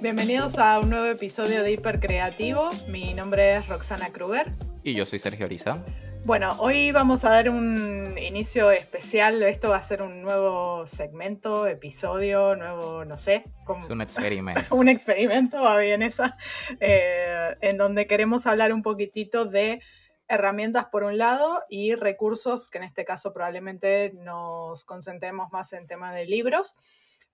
Bienvenidos a un nuevo episodio de Hiper Creativo. Mi nombre es Roxana Kruger. Y yo soy Sergio Ariza. Bueno, hoy vamos a dar un inicio especial. Esto va a ser un nuevo segmento, episodio, nuevo, no sé. Es un experimento. un experimento, va bien esa. Eh, en donde queremos hablar un poquitito de herramientas por un lado y recursos, que en este caso probablemente nos concentremos más en tema de libros.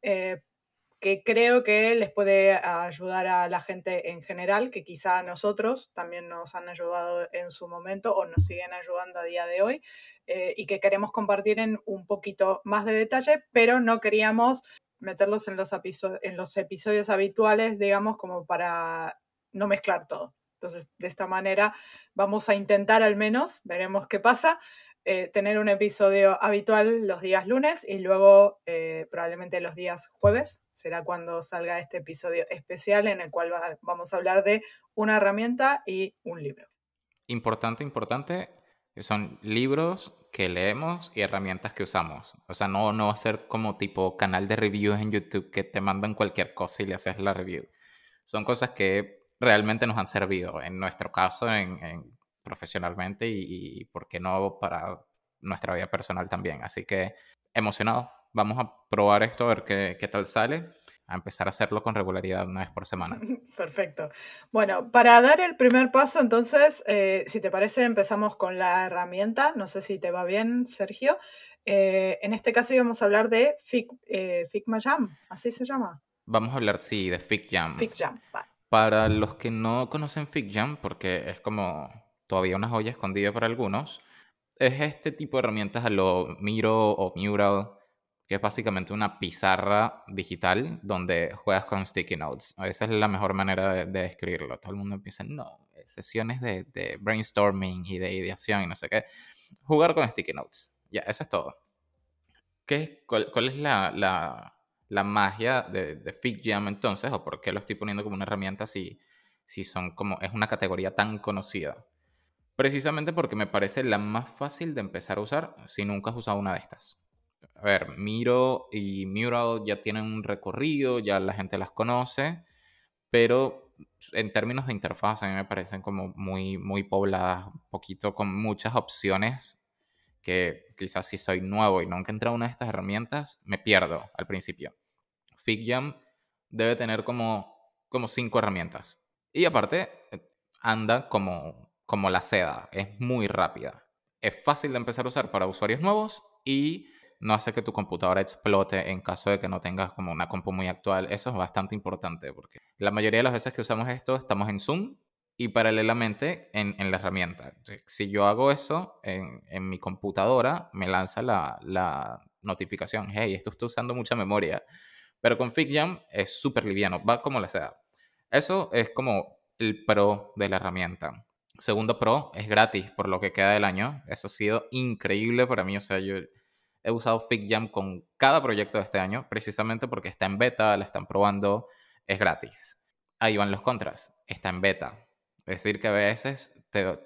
Eh, que creo que les puede ayudar a la gente en general, que quizá a nosotros también nos han ayudado en su momento o nos siguen ayudando a día de hoy, eh, y que queremos compartir en un poquito más de detalle, pero no queríamos meterlos en los, en los episodios habituales, digamos, como para no mezclar todo. Entonces, de esta manera vamos a intentar al menos, veremos qué pasa, eh, tener un episodio habitual los días lunes y luego eh, probablemente los días jueves será cuando salga este episodio especial en el cual vamos a hablar de una herramienta y un libro. Importante, importante, son libros que leemos y herramientas que usamos. O sea, no, no va a ser como tipo canal de reviews en YouTube que te mandan cualquier cosa y le haces la review. Son cosas que realmente nos han servido, en nuestro caso, en profesionalmente y, ¿por qué no para nuestra vida personal también? Así que emocionado. Vamos a probar esto, a ver qué, qué tal sale a empezar a hacerlo con regularidad una vez por semana. Perfecto. Bueno, para dar el primer paso, entonces, eh, si te parece, empezamos con la herramienta. No sé si te va bien, Sergio. Eh, en este caso íbamos a hablar de eh, Figma Jam, ¿así se llama? Vamos a hablar, sí, de FigJam. FigJam, Para los que no conocen FigJam, porque es como todavía una joya escondida para algunos, es este tipo de herramientas a lo Miro o Mural, que es básicamente una pizarra digital donde juegas con sticky notes. Esa es la mejor manera de, describirlo. Todo el mundo empieza, no, sesiones de, brainstorming y de ideación y no sé qué. Jugar con sticky notes. Ya, eso es todo. ¿Qué, cuál, es la, la, magia de, de FigJam entonces? ¿O por qué lo estoy poniendo como una herramienta si, si son como, es una categoría tan conocida? Precisamente porque me parece la más fácil de empezar a usar si nunca has usado una de estas. A ver, Miro y Mural ya tienen un recorrido, ya la gente las conoce, pero en términos de interfaz a mí me parecen como muy, muy pobladas, un poquito con muchas opciones que quizás si soy nuevo y nunca he entrado a una de estas herramientas, me pierdo al principio. FigJam debe tener como, como cinco herramientas. Y aparte, anda como como la seda, es muy rápida. Es fácil de empezar a usar para usuarios nuevos y no hace que tu computadora explote en caso de que no tengas como una compu muy actual. Eso es bastante importante porque la mayoría de las veces que usamos esto estamos en Zoom y paralelamente en, la herramienta. Si yo hago eso en, mi computadora, me lanza la, la, notificación, hey, esto está usando mucha memoria. Pero con FigJam es súper liviano, va como la seda. Eso es como el pro de la herramienta. Segundo Pro es gratis por lo que queda del año. Eso ha sido increíble para mí. O sea, yo he usado FigJam con cada proyecto de este año, precisamente porque está en beta, la están probando, es gratis. Ahí van los contras, está en beta. Es decir, que a veces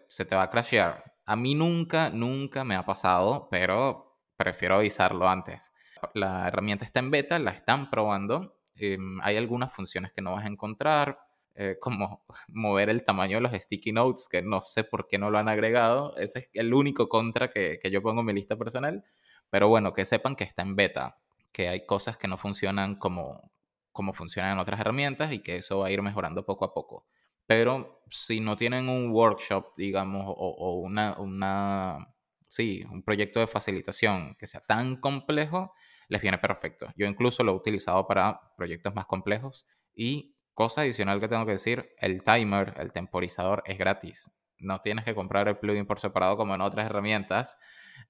se te va a crashear. A mí nunca, nunca me ha pasado, pero prefiero avisarlo antes. La herramienta está en beta, la están probando. Em, hay algunas funciones que no vas a encontrar eh, como mover el tamaño de los sticky notes, que no sé por qué no lo han agregado. Ese es el único contra que, que yo pongo en mi lista personal. Pero bueno, que sepan que está en beta, que hay cosas que no funcionan como, como funcionan en otras herramientas y que eso va a ir mejorando poco a poco. Pero si no tienen un workshop, digamos, o, o una, una, sí, un proyecto de facilitación que sea tan complejo, les viene perfecto. Yo incluso lo he utilizado para proyectos más complejos y Cosa adicional que tengo que decir, el timer, el temporizador es gratis. No tienes que comprar el plugin por separado como en otras herramientas.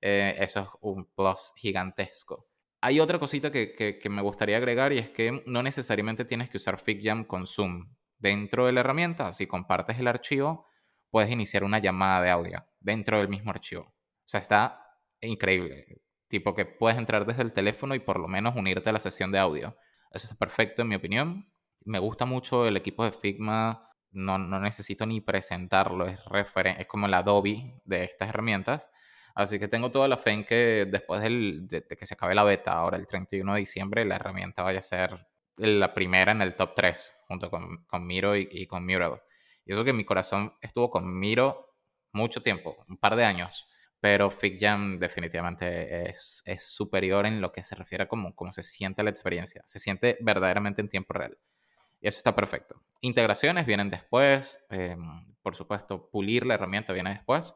Eh, eso es un plus gigantesco. Hay otra cosita que, me gustaría agregar y es que no necesariamente tienes que usar FigJam con Zoom. Dentro de la herramienta, si compartes el archivo, puedes iniciar una llamada de audio dentro del mismo archivo. O sea, está increíble. Tipo que puedes entrar desde el teléfono y por lo menos unirte a la sesión de audio. Eso es perfecto en mi opinión me gusta mucho el equipo de Figma. no, no necesito ni presentarlo, es, es como el Adobe de estas herramientas. Así que tengo toda la fe en que después de, que se acabe la beta, ahora el 31 de diciembre, la herramienta vaya a ser la primera en el top 3, junto con, con Miro y, con Mural. Y eso que mi corazón estuvo con Miro mucho tiempo, un par de años, pero FigJam definitivamente es, es superior en lo que se refiere a cómo se siente la experiencia. Se siente verdaderamente en tiempo real. Y eso está perfecto. Integraciones vienen después, em, por supuesto, pulir la herramienta viene después,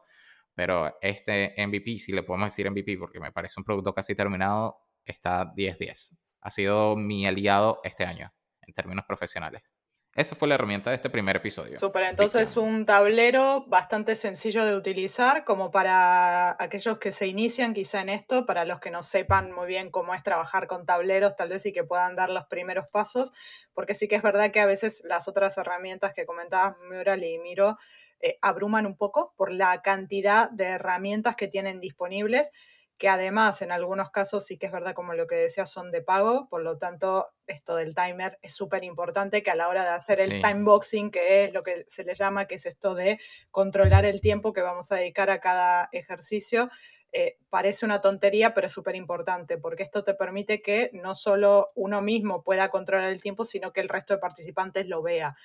pero este MVP, si le podemos decir MVP porque me parece un producto casi terminado, está 10-10. Ha sido mi aliado este año en términos profesionales. Esa fue la herramienta de este primer episodio. Súper, entonces un tablero bastante sencillo de utilizar como para aquellos que se inician quizá en esto, para los que no sepan muy bien cómo es trabajar con tableros, tal vez y que puedan dar los primeros pasos, porque sí que es verdad que a veces las otras herramientas que comentabas, Mural y Miro, eh, abruman un poco por la cantidad de herramientas que tienen disponibles que además en algunos casos sí que es verdad, como lo que decía, son de pago, por lo tanto, esto del timer es súper importante que a la hora de hacer el time boxing, que es lo que se le llama, que es esto de controlar el tiempo que vamos a dedicar a cada ejercicio, eh, parece una tontería, pero es súper importante, porque esto te permite que no solo uno mismo pueda controlar el tiempo, sino que el resto de participantes lo vea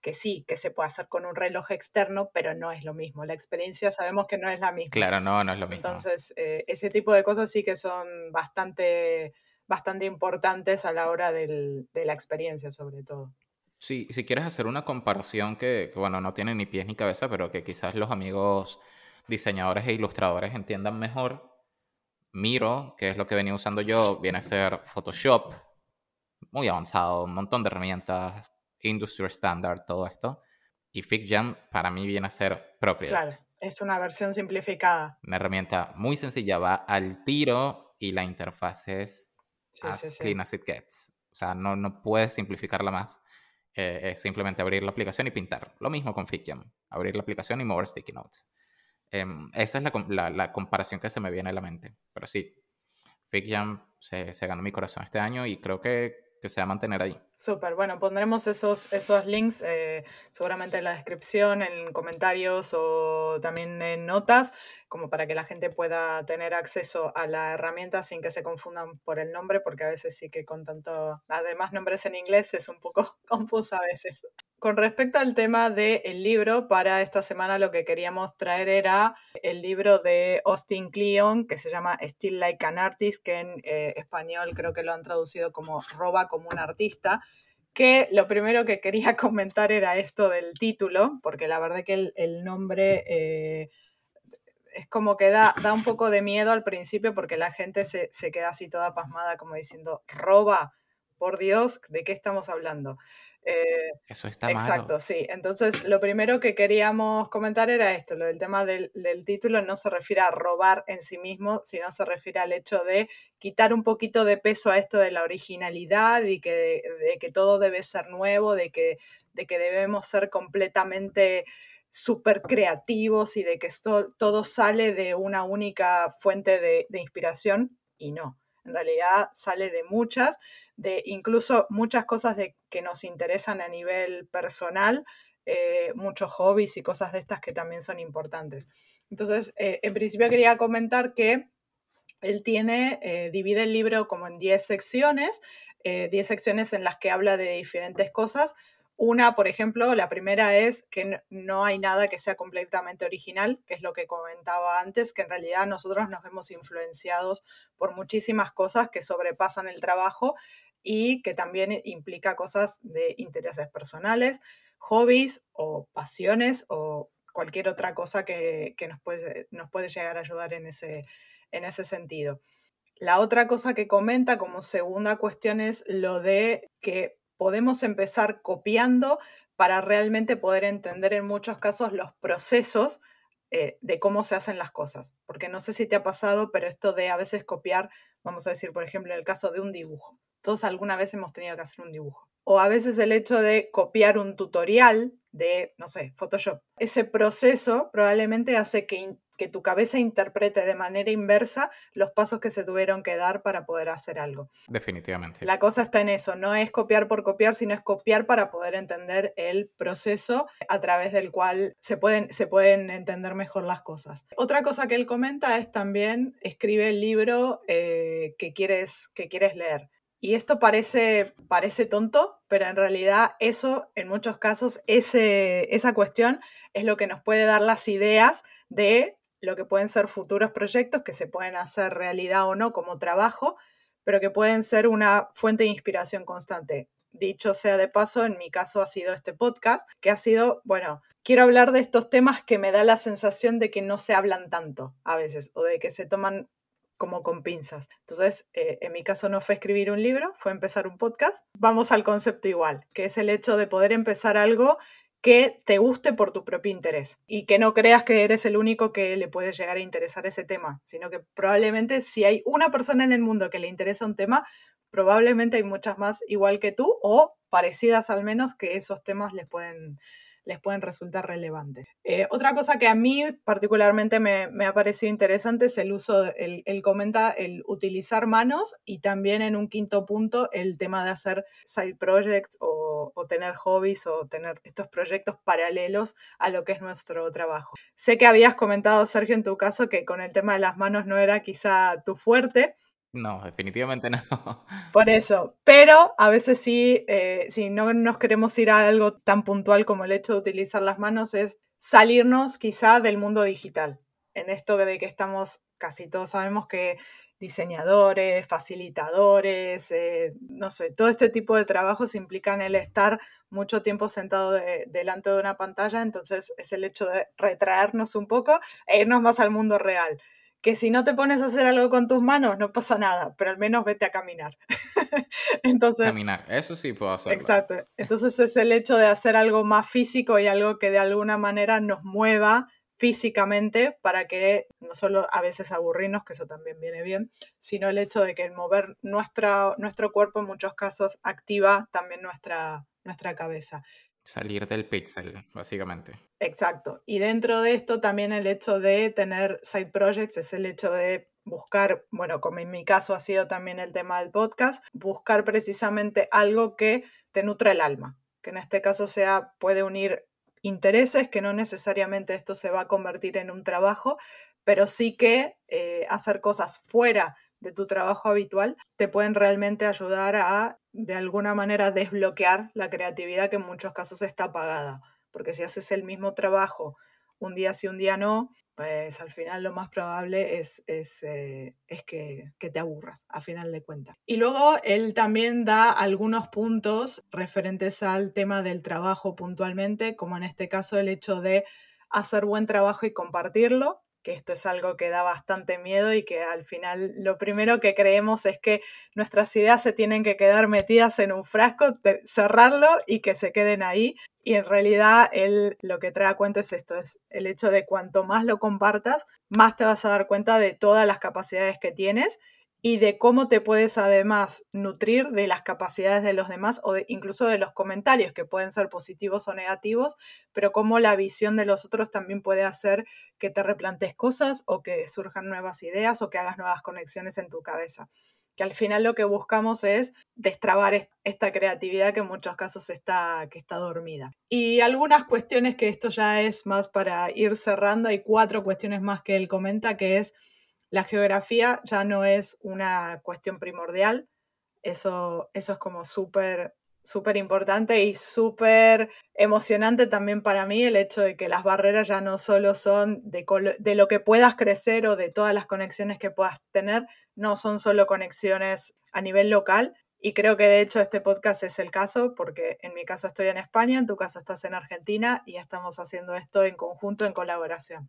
que sí, que se puede hacer con un reloj externo, pero no es lo mismo. La experiencia sabemos que no es la misma. Claro, no, no es lo mismo. Entonces, eh, ese tipo de cosas sí que son bastante, bastante importantes a la hora del, de la experiencia, sobre todo. Sí, si quieres hacer una comparación que, que, bueno, no tiene ni pies ni cabeza, pero que quizás los amigos diseñadores e ilustradores entiendan mejor, Miro, que es lo que venía usando yo, viene a ser Photoshop, muy avanzado, un montón de herramientas, industry standard, todo esto. Y FigJam para mí viene a ser Procreate. Claro, es una versión simplificada. Una herramienta muy sencilla, va al tiro y la interfaz es as clean as it gets. O sea, no, no puedes simplificarla más. Eh, es simplemente abrir la aplicación y pintar. Lo mismo con FigJam. Abrir la aplicación y mover sticky notes. Em, esa es la, la, comparación que se me viene a la mente. Pero sí, FigJam se, se ganó mi corazón este año y creo que que se va a mantener ahí. Súper, bueno, pondremos esos, esos links eh, seguramente en la descripción, en comentarios o también en notas, como para que la gente pueda tener acceso a la herramienta sin que se confundan por el nombre, porque a veces sí que con tanto, además nombres en inglés es un poco confuso a veces. Con respecto al tema del libro, para esta semana lo que queríamos traer era el libro de Austin Kleon, que se llama Still Like an Artist, que en eh, español creo que lo han traducido como Roba como un artista, que lo primero que quería comentar era esto del título, porque la verdad que el, nombre eh, es como que da, un poco de miedo al principio porque la gente se queda así toda pasmada como diciendo, roba, por Dios, ¿de qué estamos hablando? Eh, Eso está Exacto, sí. Entonces, lo primero que queríamos comentar era esto, lo del tema del, título no se refiere a robar en sí mismo, sino se refiere al hecho de quitar un poquito de peso a esto de la originalidad y que, de, que todo debe ser nuevo, de que, de que debemos ser completamente súper creativos y de que esto, todo sale de una única fuente de, de inspiración y no. En realidad sale de muchas de incluso muchas cosas de, que nos interesan a nivel personal, eh, muchos hobbies y cosas de estas que también son importantes. Entonces, eh, en principio quería comentar que él tiene, eh, divide el libro como en 10 secciones, 10 secciones en las que habla de diferentes cosas. Una, por ejemplo, la primera es que no hay nada que sea completamente original, que es lo que comentaba antes, que en realidad nosotros nos vemos influenciados por muchísimas cosas que sobrepasan el trabajo y que también implica cosas de intereses personales, hobbies o pasiones o cualquier otra cosa que, nos, puede, nos puede llegar a ayudar en ese, en ese sentido. La otra cosa que comenta como segunda cuestión es lo de que podemos empezar copiando para realmente poder entender en muchos casos los procesos eh, de cómo se hacen las cosas. Porque no sé si te ha pasado, pero esto de a veces copiar, vamos a decir, por ejemplo, en el caso de un dibujo. Todos alguna vez hemos tenido que hacer un dibujo. O a veces el hecho de copiar un tutorial de, no sé, Photoshop. Ese proceso probablemente hace que, que tu cabeza interprete de manera inversa los pasos que se tuvieron que dar para poder hacer algo. Definitivamente. La cosa está en eso, no es copiar por copiar, sino es copiar para poder entender el proceso a través del cual se pueden, se pueden entender mejor las cosas. Otra cosa que él comenta es también escribe el libro eh, que, quieres, que quieres leer. Y esto parece, parece tonto, pero en realidad eso, en muchos casos, ese, esa cuestión es lo que nos puede dar las ideas de lo que pueden ser futuros proyectos que se pueden hacer realidad o no como trabajo, pero que pueden ser una fuente de inspiración constante. Dicho sea de paso, en mi caso ha sido este podcast, que ha sido, bueno, quiero hablar de estos temas que me da la sensación de que no se hablan tanto a veces o de que se toman como con pinzas. Entonces, eh, en mi caso no fue escribir un libro, fue empezar un podcast. Vamos al concepto igual, que es el hecho de poder empezar algo que te guste por tu propio interés y que no creas que eres el único que le puede llegar a interesar ese tema, sino que probablemente si hay una persona en el mundo que le interesa un tema, probablemente hay muchas más igual que tú o parecidas al menos que esos temas les pueden les pueden resultar relevantes. Eh, otra cosa que a mí particularmente me, ha parecido interesante es el uso, él, comenta el utilizar manos y también en un quinto punto el tema de hacer side projects o, o tener hobbies o tener estos proyectos paralelos a lo que es nuestro trabajo. Sé que habías comentado, Sergio, en tu caso que con el tema de las manos no era quizá tu fuerte, no, definitivamente no. Por eso, pero a veces sí, eh, si no nos queremos ir a algo tan puntual como el hecho de utilizar las manos, es salirnos quizá del mundo digital. En esto de que estamos, casi todos sabemos que diseñadores, facilitadores, eh, no sé, todo este tipo de trabajos implican el estar mucho tiempo sentado delante de una pantalla, entonces es el hecho de retraernos un poco e irnos más al mundo real que si no te pones a hacer algo con tus manos, no pasa nada, pero al menos vete a caminar. Entonces, caminar, eso sí puedo hacer. Exacto. Entonces es el hecho de hacer algo más físico y algo que de alguna manera nos mueva físicamente para que no solo a veces aburrirnos, que eso también viene bien, sino el hecho de que el mover nuestra, nuestro cuerpo en muchos casos activa también nuestra, nuestra cabeza. Salir del pixel, básicamente. Exacto. Y dentro de esto también el hecho de tener side projects es el hecho de buscar, bueno, como en mi caso ha sido también el tema del podcast, buscar precisamente algo que te nutra el alma, que en este caso sea, puede unir intereses, que no necesariamente esto se va a convertir en un trabajo, pero sí que eh, hacer cosas fuera de tu trabajo habitual te pueden realmente ayudar a, de alguna manera, desbloquear la creatividad que en muchos casos está apagada. Porque si haces el mismo trabajo un día sí, un día no, pues al final lo más probable es, es, eh, es que, que, te aburras, a final de cuentas. Y luego él también da algunos puntos referentes al tema del trabajo puntualmente, como en este caso el hecho de hacer buen trabajo y compartirlo, que esto es algo que da bastante miedo y que al final lo primero que creemos es que nuestras ideas se tienen que quedar metidas en un frasco, cerrarlo y que se queden ahí. Y en realidad él lo que trae a cuenta es esto, es el hecho de cuanto más lo compartas, más te vas a dar cuenta de todas las capacidades que tienes y de cómo te puedes además nutrir de las capacidades de los demás o incluso de los comentarios que pueden ser positivos o negativos, pero cómo la visión de los otros también puede hacer que te replantes cosas o que surjan nuevas ideas o que hagas nuevas conexiones en tu cabeza. Que al final lo que buscamos es destrabar esta creatividad que en muchos casos está, que está dormida. Y algunas cuestiones que esto ya es más para ir cerrando, hay cuatro cuestiones más que él comenta, que es la geografía ya no es una cuestión primordial, eso, eso es como súper súper importante y súper emocionante también para mí el hecho de que las barreras ya no solo son de, de, lo que puedas crecer o de todas las conexiones que puedas tener, no son solo conexiones a nivel local. Y creo que de hecho este podcast es el caso, porque en mi caso estoy en España, en tu caso estás en Argentina y estamos haciendo esto en conjunto, en colaboración.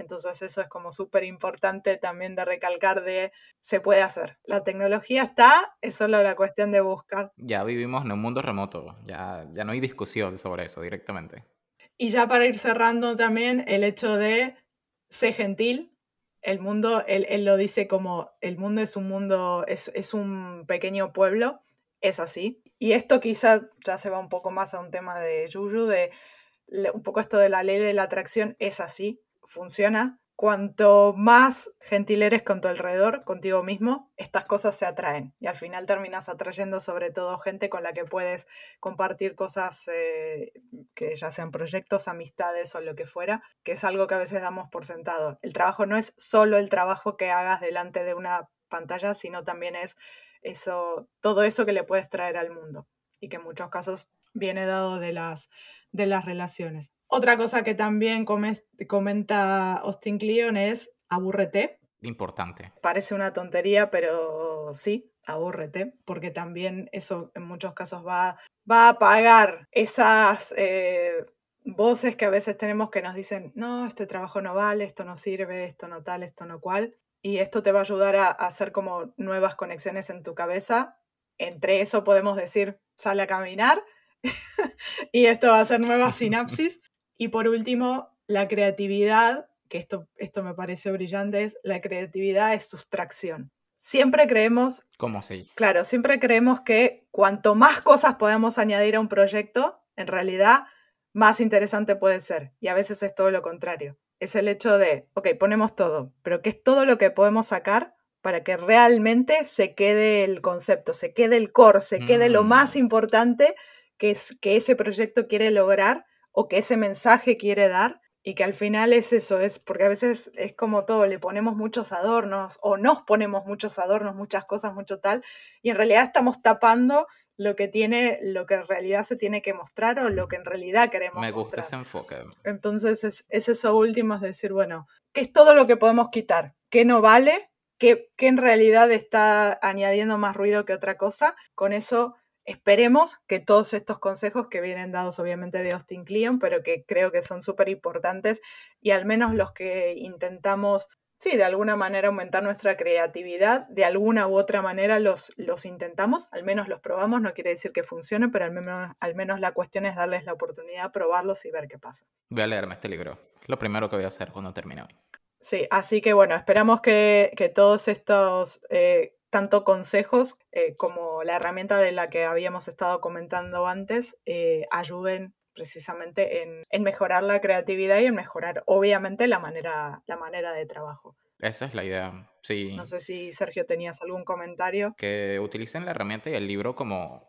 Entonces eso es como súper importante también de recalcar de se puede hacer. La tecnología está, es solo la cuestión de buscar. Ya vivimos en un mundo remoto, ya, ya no hay discusión sobre eso directamente. Y ya para ir cerrando también el hecho de ser gentil. El mundo, él, él, lo dice como el mundo es un mundo, es, es un pequeño pueblo, es así. Y esto quizás ya se va un poco más a un tema de Yuyu, de un poco esto de la ley de la atracción, es así funciona. cuanto más gentil eres con tu alrededor, contigo mismo, estas cosas se atraen y al final terminas atrayendo sobre todo gente con la que puedes compartir cosas eh, que ya sean proyectos, amistades o lo que fuera, que es algo que a veces damos por sentado. El trabajo no es solo el trabajo que hagas delante de una pantalla, sino también es eso, todo eso que le puedes traer al mundo y que en muchos casos viene dado de las, de las relaciones. Otra cosa que también comenta Austin Kleon es abúrrete. Importante. Parece una tontería, pero sí, abúrrete, porque también eso en muchos casos va, va a apagar esas eh, voces que a veces tenemos que nos dicen, no, este trabajo no vale, esto no sirve, esto no tal, esto no cual. Y esto te va a ayudar a hacer como nuevas conexiones en tu cabeza. Entre eso podemos decir, sale a caminar. y esto va a ser nuevas sinapsis y por último, la creatividad, que esto, esto me parece brillante, es la creatividad es sustracción. Siempre creemos... ¿Cómo así? Claro, siempre creemos que cuanto más cosas podemos añadir a un proyecto, en realidad más interesante puede ser. Y a veces es todo lo contrario. Es el hecho de, ok, ponemos todo, pero ¿qué es todo lo que podemos sacar para que realmente se quede el concepto, se quede el core, se quede lo más mm. importante que, es, que ese proyecto quiere lograr o que ese mensaje quiere dar y que al final es eso, es porque a veces es como todo, le ponemos muchos adornos o nos ponemos muchos adornos, muchas cosas, mucho tal, y en realidad estamos tapando lo que tiene, lo que en realidad se tiene que mostrar o lo que en realidad queremos Me gusta ese enfoque. Entonces es, eso último, es decir, bueno, ¿qué es todo lo que podemos quitar? ¿Qué no vale? ¿Qué, qué en realidad está añadiendo más ruido que otra cosa? Con eso Esperemos que todos estos consejos que vienen dados obviamente de Austin Kleon, pero que creo que son súper importantes y al menos los que intentamos, sí, de alguna manera aumentar nuestra creatividad, de alguna u otra manera los, los intentamos, al menos los probamos, no quiere decir que funcione, pero al menos, al menos la cuestión es darles la oportunidad de probarlos y ver qué pasa. Voy a leerme este libro, lo primero que voy a hacer cuando termine hoy. Sí, así que bueno, esperamos que, que todos estos... Eh, tanto consejos eh, como la herramienta de la que habíamos estado comentando antes eh, ayuden precisamente en, mejorar la creatividad y en mejorar obviamente la manera, la manera de trabajo. Esa es la idea, sí. No sé si Sergio tenías algún comentario. Que utilicen la herramienta y el libro como,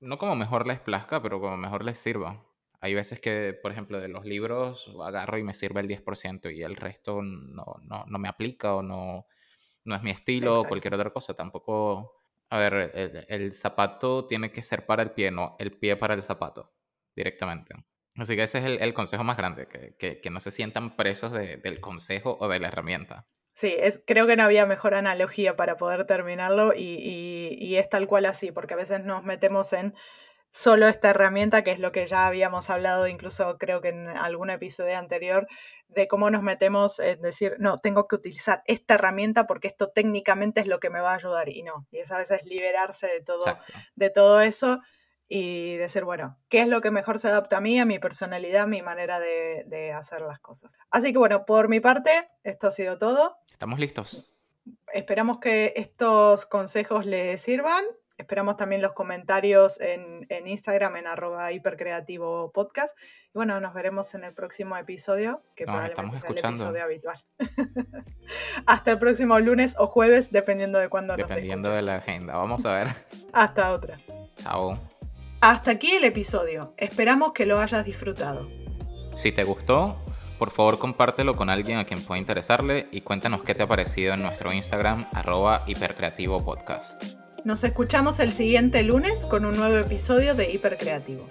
no como mejor les plazca, pero como mejor les sirva. Hay veces que, por ejemplo, de los libros agarro y me sirve el 10% y el resto no, no, no me aplica o no, no es mi estilo o cualquier otra cosa. Tampoco, a ver, el, zapato tiene que ser para el pie, no el pie para el zapato, directamente. Así que ese es el, consejo más grande, que, que, no se sientan presos del consejo o de la herramienta. Sí, es, creo que no había mejor analogía para poder terminarlo y, y es tal cual así, porque a veces nos metemos en solo esta herramienta, que es lo que ya habíamos hablado, incluso creo que en algún episodio anterior, de cómo nos metemos en decir, no, tengo que utilizar esta herramienta porque esto técnicamente es lo que me va a ayudar y no. Y es a veces liberarse de todo, de todo eso y decir, bueno, ¿qué es lo que mejor se adapta a mí, a mi personalidad, a mi manera de, de hacer las cosas? Así que bueno, por mi parte, esto ha sido todo. Estamos listos. Esperamos que estos consejos les sirvan Esperamos también los comentarios en, Instagram en arroba hipercreativo podcast. Y bueno, nos veremos en el próximo episodio, que probablemente sea el episodio habitual. Hasta el próximo lunes o jueves, dependiendo de cuándo nos Dependiendo de la agenda. Vamos a ver. Hasta otra. Chao. Hasta aquí el episodio. Esperamos que lo hayas disfrutado. Si te gustó, por favor compártelo con alguien a quien pueda interesarle y cuéntanos qué te ha parecido en nuestro Instagram arroba hipercreativo podcast. Nos escuchamos el siguiente lunes con un nuevo episodio de Hipercreativo.